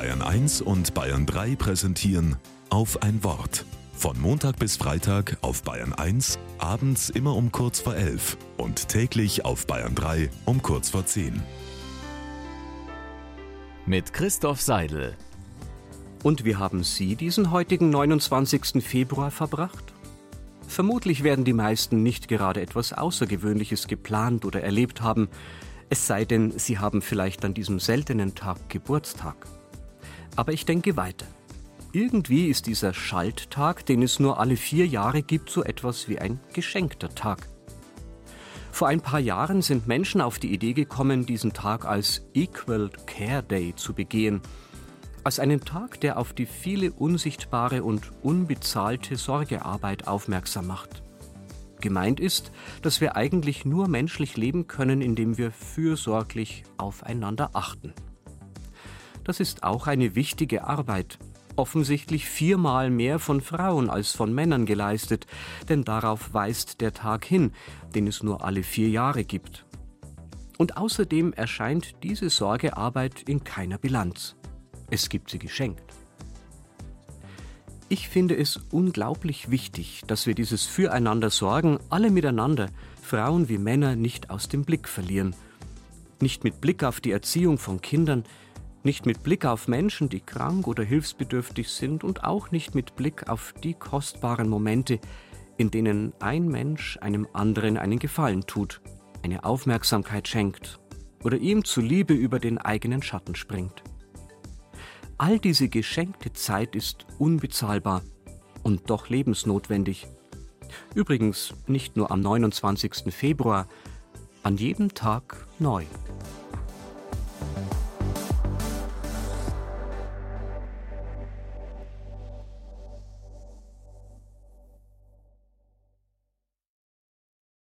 Bayern 1 und Bayern 3 präsentieren auf ein Wort. Von Montag bis Freitag auf Bayern 1, abends immer um kurz vor 11 und täglich auf Bayern 3 um kurz vor 10. Mit Christoph Seidel. Und wie haben Sie diesen heutigen 29. Februar verbracht? Vermutlich werden die meisten nicht gerade etwas Außergewöhnliches geplant oder erlebt haben, es sei denn, Sie haben vielleicht an diesem seltenen Tag Geburtstag. Aber ich denke weiter. Irgendwie ist dieser Schalttag, den es nur alle vier Jahre gibt, so etwas wie ein geschenkter Tag. Vor ein paar Jahren sind Menschen auf die Idee gekommen, diesen Tag als Equal Care Day zu begehen, als einen Tag, der auf die viele unsichtbare und unbezahlte Sorgearbeit aufmerksam macht. Gemeint ist, dass wir eigentlich nur menschlich leben können, indem wir fürsorglich aufeinander achten. Das ist auch eine wichtige Arbeit, offensichtlich viermal mehr von Frauen als von Männern geleistet, denn darauf weist der Tag hin, den es nur alle vier Jahre gibt. Und außerdem erscheint diese Sorgearbeit in keiner Bilanz. Es gibt sie geschenkt. Ich finde es unglaublich wichtig, dass wir dieses Füreinander sorgen, alle miteinander, Frauen wie Männer, nicht aus dem Blick verlieren. Nicht mit Blick auf die Erziehung von Kindern, nicht mit Blick auf Menschen, die krank oder hilfsbedürftig sind und auch nicht mit Blick auf die kostbaren Momente, in denen ein Mensch einem anderen einen Gefallen tut, eine Aufmerksamkeit schenkt oder ihm zuliebe über den eigenen Schatten springt. All diese geschenkte Zeit ist unbezahlbar und doch lebensnotwendig. Übrigens nicht nur am 29. Februar, an jedem Tag neu.